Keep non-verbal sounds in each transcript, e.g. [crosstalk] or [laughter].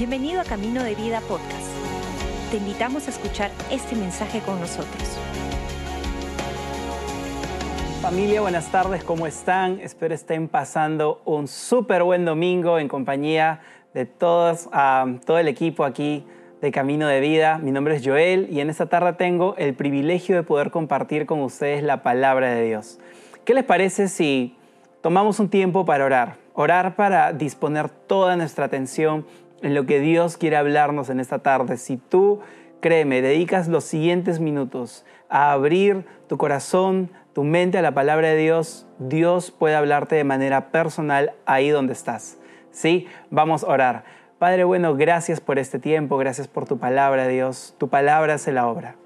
Bienvenido a Camino de Vida Podcast. Te invitamos a escuchar este mensaje con nosotros. Familia, buenas tardes, ¿cómo están? Espero estén pasando un súper buen domingo en compañía de todos, ah, todo el equipo aquí de Camino de Vida. Mi nombre es Joel y en esta tarde tengo el privilegio de poder compartir con ustedes la palabra de Dios. ¿Qué les parece si tomamos un tiempo para orar? Orar para disponer toda nuestra atención en lo que Dios quiere hablarnos en esta tarde. Si tú, créeme, dedicas los siguientes minutos a abrir tu corazón, tu mente a la palabra de Dios, Dios puede hablarte de manera personal ahí donde estás. ¿Sí? Vamos a orar. Padre bueno, gracias por este tiempo, gracias por tu palabra, Dios. Tu palabra hace la obra.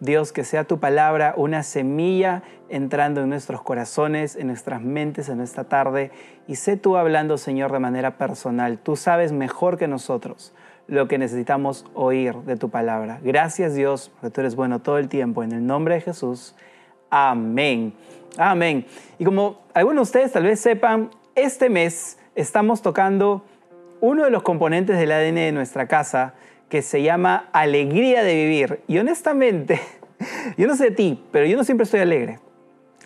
Dios, que sea tu palabra una semilla entrando en nuestros corazones, en nuestras mentes en esta tarde. Y sé tú hablando, Señor, de manera personal. Tú sabes mejor que nosotros lo que necesitamos oír de tu palabra. Gracias, Dios, porque tú eres bueno todo el tiempo. En el nombre de Jesús. Amén. Amén. Y como algunos de ustedes tal vez sepan, este mes estamos tocando uno de los componentes del ADN de nuestra casa que se llama alegría de vivir. Y honestamente, [laughs] yo no sé de ti, pero yo no siempre estoy alegre.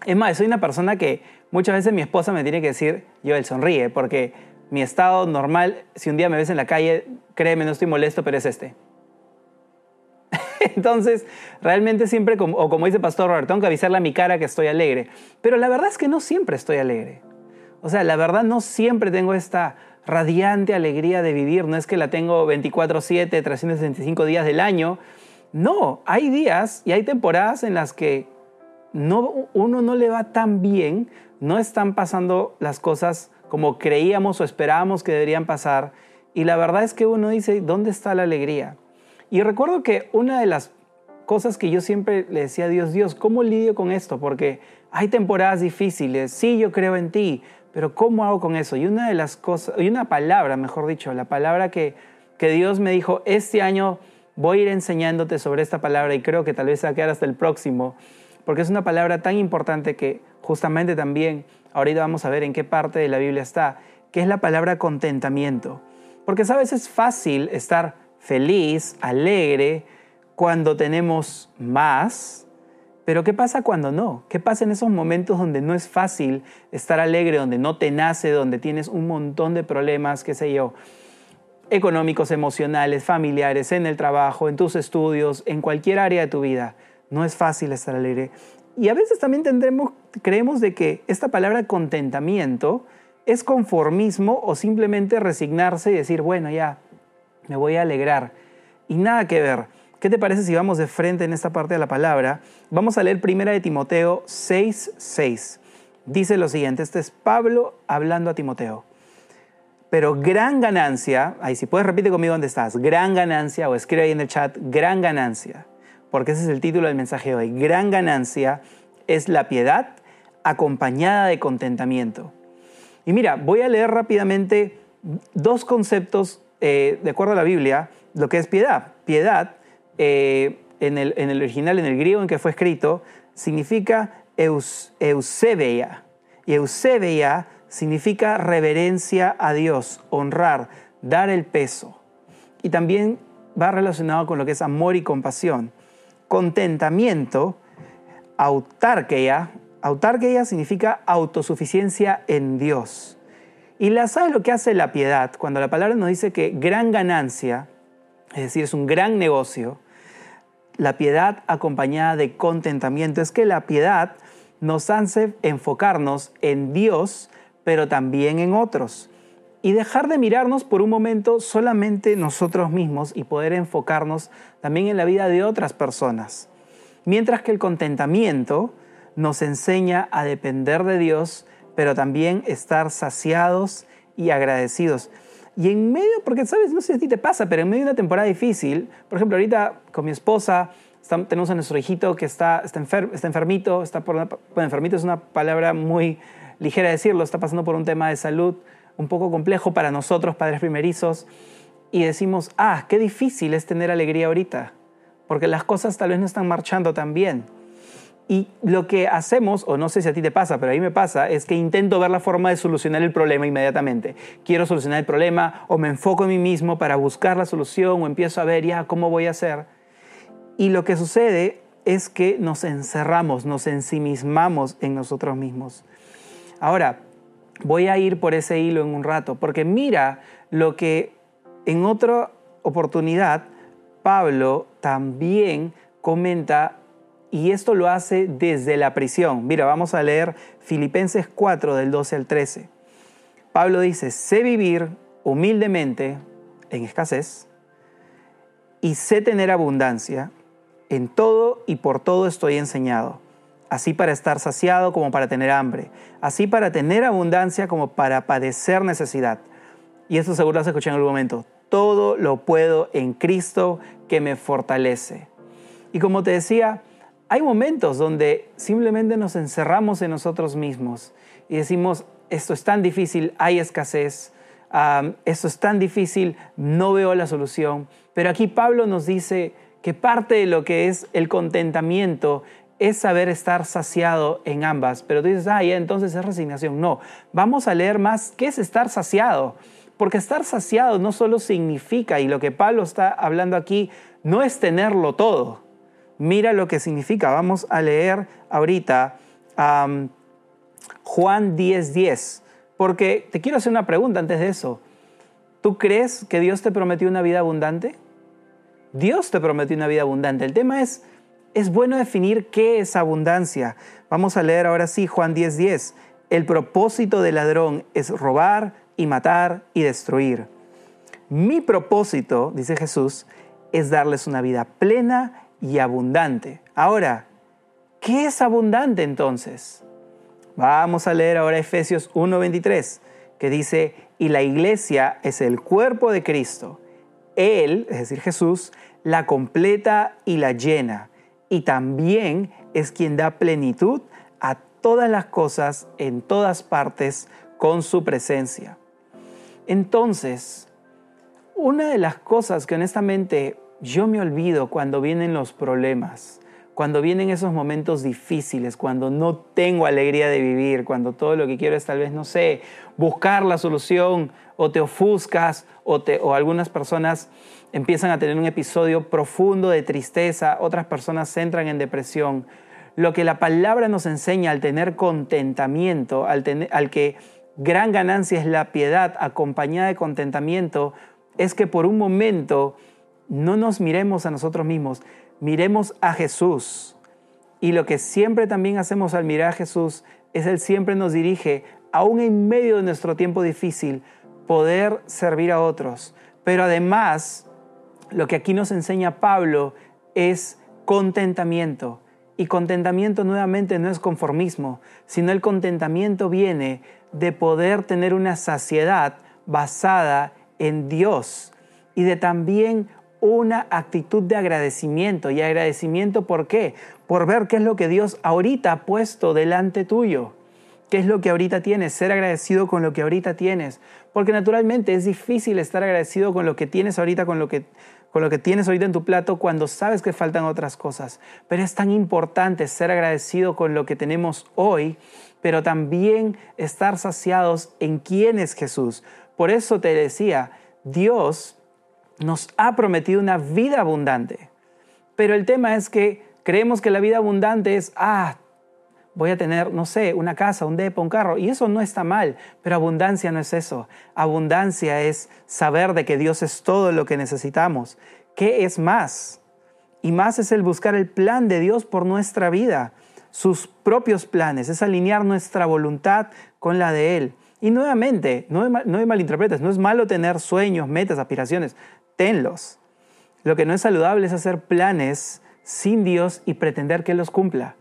Es más, soy una persona que muchas veces mi esposa me tiene que decir, yo él sonríe, porque mi estado normal, si un día me ves en la calle, créeme, no estoy molesto, pero es este. [laughs] Entonces, realmente siempre, o como dice Pastor Robert, tengo que avisarle a mi cara que estoy alegre. Pero la verdad es que no siempre estoy alegre. O sea, la verdad no siempre tengo esta radiante alegría de vivir. No es que la tengo 24/7, 365 días del año. No, hay días y hay temporadas en las que no, uno no le va tan bien, no están pasando las cosas como creíamos o esperábamos que deberían pasar. Y la verdad es que uno dice, ¿dónde está la alegría? Y recuerdo que una de las cosas que yo siempre le decía a Dios, Dios, ¿cómo lidio con esto? Porque hay temporadas difíciles, sí, yo creo en ti, pero ¿cómo hago con eso? Y una de las cosas, y una palabra, mejor dicho, la palabra que, que Dios me dijo, este año voy a ir enseñándote sobre esta palabra y creo que tal vez se va a quedar hasta el próximo, porque es una palabra tan importante que justamente también ahorita vamos a ver en qué parte de la Biblia está, que es la palabra contentamiento. Porque sabes, es fácil estar feliz, alegre, cuando tenemos más, pero ¿qué pasa cuando no? ¿Qué pasa en esos momentos donde no es fácil estar alegre, donde no te nace, donde tienes un montón de problemas, qué sé yo, económicos, emocionales, familiares, en el trabajo, en tus estudios, en cualquier área de tu vida? No es fácil estar alegre. Y a veces también tendremos, creemos de que esta palabra contentamiento es conformismo o simplemente resignarse y decir, bueno, ya, me voy a alegrar. Y nada que ver. ¿Qué te parece si vamos de frente en esta parte de la palabra? Vamos a leer primera de Timoteo 6:6. Dice lo siguiente, este es Pablo hablando a Timoteo. Pero gran ganancia, ahí si puedes repite conmigo dónde estás, gran ganancia, o escribe ahí en el chat, gran ganancia, porque ese es el título del mensaje de hoy. Gran ganancia es la piedad acompañada de contentamiento. Y mira, voy a leer rápidamente dos conceptos eh, de acuerdo a la Biblia, lo que es piedad. Piedad eh, en, el, original, en el griego en que fue escrito, significa eusebia. Y eusebia significa reverencia a Dios, honrar, dar el peso. Y también va relacionado con lo que es amor y compasión. Contentamiento, autarquía. Autarquía significa autosuficiencia en Dios. Y la sabe lo que hace la piedad, cuando la palabra nos dice que gran ganancia, es decir, es un gran negocio, la piedad acompañada de contentamiento. Es que la piedad nos hace enfocarnos en Dios, pero también en otros. Y dejar de mirarnos por un momento solamente nosotros mismos y poder enfocarnos también en la vida de otras personas. Mientras que el contentamiento nos enseña a depender de Dios, pero también estar saciados y agradecidos. Y en medio, porque sabes, no sé si a ti te pasa, pero en medio de una temporada difícil, por ejemplo, ahorita con mi esposa tenemos a nuestro hijito que está, está, está enfermito, está por bueno, enfermito es una palabra muy ligera de decirlo, está pasando por un tema de salud un poco complejo para nosotros, padres primerizos, y decimos, ah, qué difícil es tener alegría ahorita, porque las cosas tal vez no están marchando tan bien. Y lo que hacemos, o no sé si a ti te pasa, pero a mí me pasa, es que intento ver la forma de solucionar el problema inmediatamente. Quiero solucionar el problema o me enfoco en mí mismo para buscar la solución o empiezo a ver ya cómo voy a hacer. Y lo que sucede es que nos encerramos, nos ensimismamos en nosotros mismos. Ahora, voy a ir por ese hilo en un rato, porque mira lo que en otra oportunidad Pablo también comenta y esto lo hace desde la prisión. Mira, vamos a leer Filipenses 4 del 12 al 13. Pablo dice, sé vivir humildemente en escasez y sé tener abundancia. En todo y por todo estoy enseñado, así para estar saciado como para tener hambre, así para tener abundancia como para padecer necesidad. Y esto seguro lo has escuchado en algún momento. Todo lo puedo en Cristo que me fortalece. Y como te decía, hay momentos donde simplemente nos encerramos en nosotros mismos y decimos, esto es tan difícil, hay escasez, esto es tan difícil, no veo la solución. Pero aquí Pablo nos dice que parte de lo que es el contentamiento es saber estar saciado en ambas. Pero tú dices, ah, ya entonces es resignación. No, vamos a leer más qué es estar saciado. Porque estar saciado no solo significa, y lo que Pablo está hablando aquí, no es tenerlo todo mira lo que significa. Vamos a leer ahorita Juan 10:10, 10, porque te quiero hacer una pregunta antes de eso. ¿Tú crees que Dios te prometió una vida abundante? Dios te prometió una vida abundante. El tema es, es bueno definir qué es abundancia. Vamos a leer ahora sí Juan 10:10. 10. El propósito del ladrón es robar y matar y destruir. Mi propósito, dice Jesús, es darles una vida plena y abundante. Ahora, ¿qué es abundante entonces? Vamos a leer ahora Efesios 1:23, que dice, y la iglesia es el cuerpo de Cristo. Él, es decir, Jesús, la completa y la llena, y también es quien da plenitud a todas las cosas en todas partes con su presencia. Entonces, una de las cosas que honestamente yo me olvido cuando vienen los problemas, cuando vienen esos momentos difíciles, cuando no tengo alegría de vivir, cuando todo lo que quiero es tal vez, no sé, buscar la solución o te ofuscas o, o algunas personas empiezan a tener un episodio profundo de tristeza, otras personas entran en depresión. Lo que la palabra nos enseña al tener contentamiento, al, al que gran ganancia es la piedad acompañada de contentamiento, es que por un momento no nos miremos a nosotros mismos, miremos a Jesús. Y lo que siempre también hacemos al mirar a Jesús es Él siempre nos dirige, aún en medio de nuestro tiempo difícil, poder servir a otros. Pero además, lo que aquí nos enseña Pablo es contentamiento. Y contentamiento nuevamente no es conformismo, sino el contentamiento viene de poder tener una saciedad basada en Dios y de también una actitud de agradecimiento. ¿Y agradecimiento por qué? Por ver qué es lo que Dios ahorita ha puesto delante tuyo. ¿Qué es lo que ahorita tienes? Ser agradecido con lo que ahorita tienes. Porque naturalmente es difícil estar agradecido con lo que tienes ahorita, con lo que, con lo que tienes ahorita en tu plato cuando sabes que faltan otras cosas. Pero es tan importante ser agradecido con lo que tenemos hoy, pero también estar saciados en quién es Jesús. Por eso te decía, Dios nos ha prometido una vida abundante. Pero el tema es que creemos que la vida abundante es, ah, voy a tener, no sé, una casa, un depo, un carro. Y eso no está mal, pero abundancia no es eso. Abundancia es saber de que Dios es todo lo que necesitamos. ¿Qué es más? Y más es el buscar el plan de Dios por nuestra vida, sus propios planes, es alinear nuestra voluntad con la de Él. Y nuevamente, no me, no malinterpretes, no es malo tener sueños, metas, aspiraciones tenlos. Lo que no es saludable es hacer planes sin Dios y pretender que los cumpla,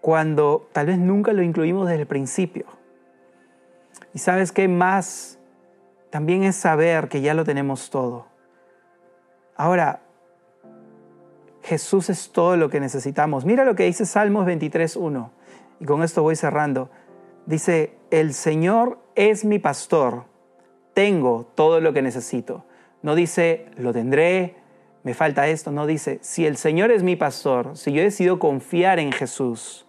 cuando tal vez nunca lo incluimos desde el principio. Y sabes qué más? También es saber que ya lo tenemos todo. Ahora, Jesús es todo lo que necesitamos. Mira lo que dice Salmos 23.1. Y con esto voy cerrando. Dice, el Señor es mi pastor. Tengo todo lo que necesito. No dice, lo tendré, me falta esto, no dice, si el Señor es mi pastor, si yo decido confiar en Jesús,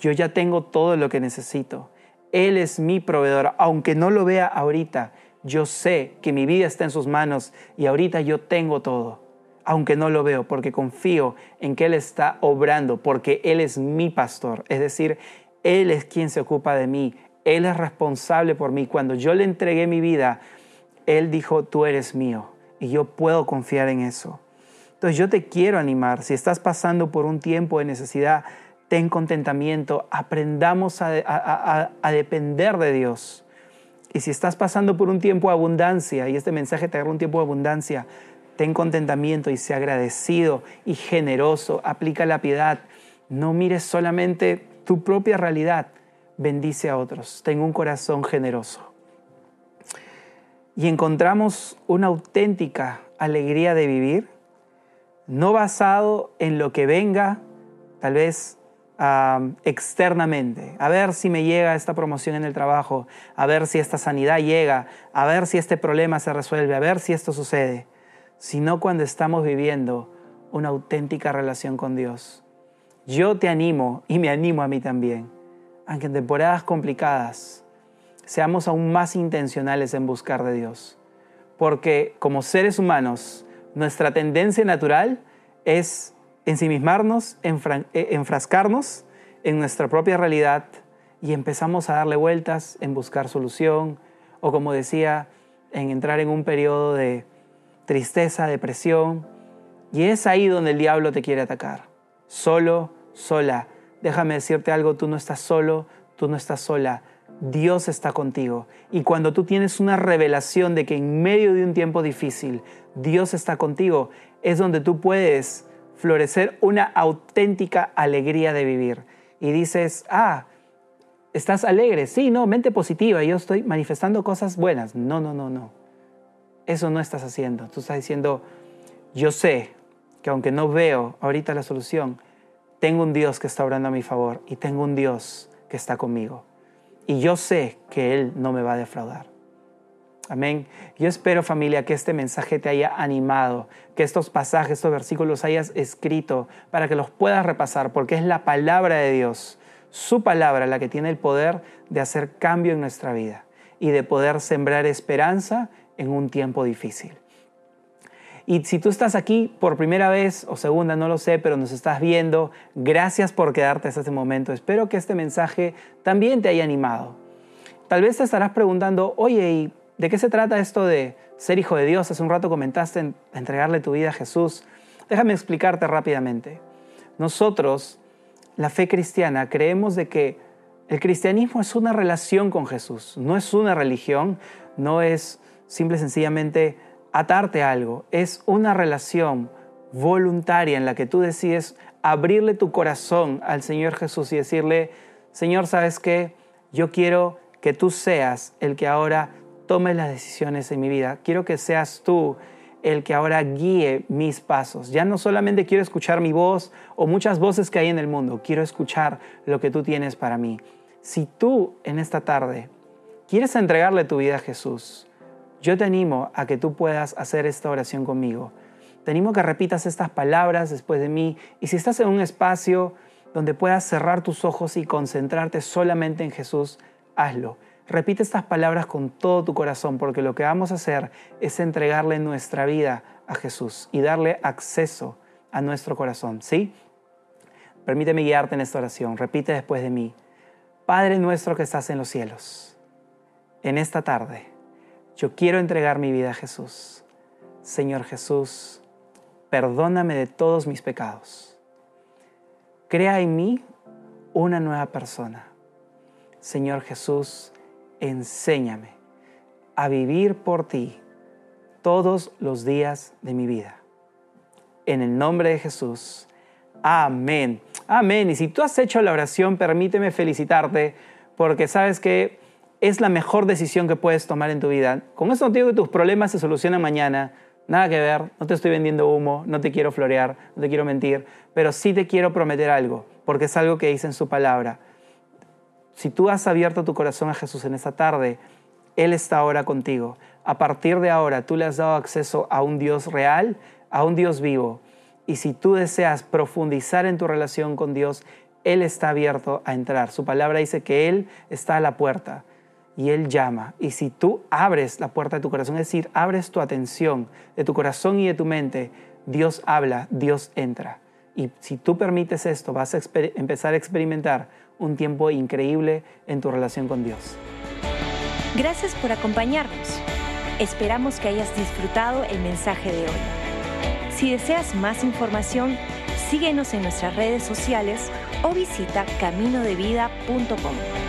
yo ya tengo todo lo que necesito. Él es mi proveedor, aunque no lo vea ahorita, yo sé que mi vida está en sus manos y ahorita yo tengo todo, aunque no lo veo, porque confío en que Él está obrando, porque Él es mi pastor, es decir, Él es quien se ocupa de mí, Él es responsable por mí. Cuando yo le entregué mi vida, Él dijo, tú eres mío y yo puedo confiar en eso. Entonces yo te quiero animar, si estás pasando por un tiempo de necesidad, ten contentamiento, aprendamos a, depender de Dios. Y si estás pasando por un tiempo de abundancia, y este mensaje te agarra un tiempo de abundancia, ten contentamiento y sea agradecido y generoso, aplica la piedad, no mires solamente tu propia realidad, bendice a otros, ten un corazón generoso. Y encontramos una auténtica alegría de vivir, no basado en lo que venga, tal vez externamente, a ver si me llega esta promoción en el trabajo, a ver si esta sanidad llega, a ver si este problema se resuelve, a ver si esto sucede, sino cuando estamos viviendo una auténtica relación con Dios. Yo te animo y me animo a mí también, aunque en temporadas complicadas seamos aún más intencionales en buscar de Dios, porque como seres humanos, nuestra tendencia natural es ensimismarnos, e, enfrascarnos en nuestra propia realidad y empezamos a darle vueltas en buscar solución o como decía, en entrar en un periodo de tristeza, depresión. Y es ahí donde el diablo te quiere atacar. Solo, sola. Déjame decirte algo, tú no estás solo, tú no estás sola. Dios está contigo. Y cuando tú tienes una revelación de que en medio de un tiempo difícil Dios está contigo, es donde tú puedes florecer una auténtica alegría de vivir. Y dices, ah, estás alegre, sí, no, mente positiva, yo estoy manifestando cosas buenas. No, no, no, no. Eso no estás haciendo. Tú estás diciendo, yo sé que aunque no veo ahorita la solución, tengo un Dios que está obrando a mi favor y tengo un Dios que está conmigo. Y yo sé que Él no me va a defraudar. Amén. Yo espero familia que este mensaje te haya animado, que estos pasajes, estos versículos hayas escrito para que los puedas repasar, porque es la palabra de Dios, su palabra la que tiene el poder de hacer cambio en nuestra vida y de poder sembrar esperanza en un tiempo difícil. Y si tú estás aquí por primera vez o segunda, no lo sé, pero nos estás viendo, gracias por quedarte hasta este momento. Espero que este mensaje también te haya animado. Tal vez te estarás preguntando, oye, ¿y ¿De qué se trata esto de ser hijo de Dios? Hace un rato comentaste en entregarle tu vida a Jesús. Déjame explicarte rápidamente. Nosotros, la fe cristiana, creemos de que el cristianismo es una relación con Jesús, no es una religión, no es simple sencillamente atarte algo, es una relación voluntaria en la que tú decides abrirle tu corazón al Señor Jesús y decirle, Señor, ¿sabes qué? Yo quiero que tú seas el que ahora tomes las decisiones en mi vida. Quiero que seas tú el que ahora guíe mis pasos. Ya no solamente quiero escuchar mi voz o muchas voces que hay en el mundo, quiero escuchar lo que tú tienes para mí. Si tú en esta tarde quieres entregarle tu vida a Jesús, yo te animo a que tú puedas hacer esta oración conmigo. Te animo a que repitas estas palabras después de mí y si estás en un espacio donde puedas cerrar tus ojos y concentrarte solamente en Jesús, hazlo. Repite estas palabras con todo tu corazón porque lo que vamos a hacer es entregarle nuestra vida a Jesús y darle acceso a nuestro corazón, ¿sí? Permíteme guiarte en esta oración. Repite después de mí. Padre nuestro que estás en los cielos, en esta tarde yo quiero entregar mi vida a Jesús. Señor Jesús, perdóname de todos mis pecados. Crea en mí una nueva persona. Señor Jesús, enséñame a vivir por ti todos los días de mi vida. En el nombre de Jesús. Amén. Amén. Y si tú has hecho la oración, permíteme felicitarte porque sabes que es la mejor decisión que puedes tomar en tu vida. Con eso no digo que tus problemas se solucionan mañana. Nada que ver, no te estoy vendiendo humo, no te quiero florear, no te quiero mentir, pero sí te quiero prometer algo, porque es algo que dice en su palabra. Si tú has abierto tu corazón a Jesús en esta tarde, Él está ahora contigo. A partir de ahora tú le has dado acceso a un Dios real, a un Dios vivo. Y si tú deseas profundizar en tu relación con Dios, Él está abierto a entrar. Su palabra dice que Él está a la puerta y Él llama. Y si tú abres la puerta de tu corazón, es decir, abres tu atención de tu corazón y de tu mente, Dios habla, Dios entra. Y si tú permites esto, vas a empezar a experimentar un tiempo increíble en tu relación con Dios. Gracias por acompañarnos. Esperamos que hayas disfrutado el mensaje de hoy. Si deseas más información, síguenos en nuestras redes sociales o visita caminodevida.com.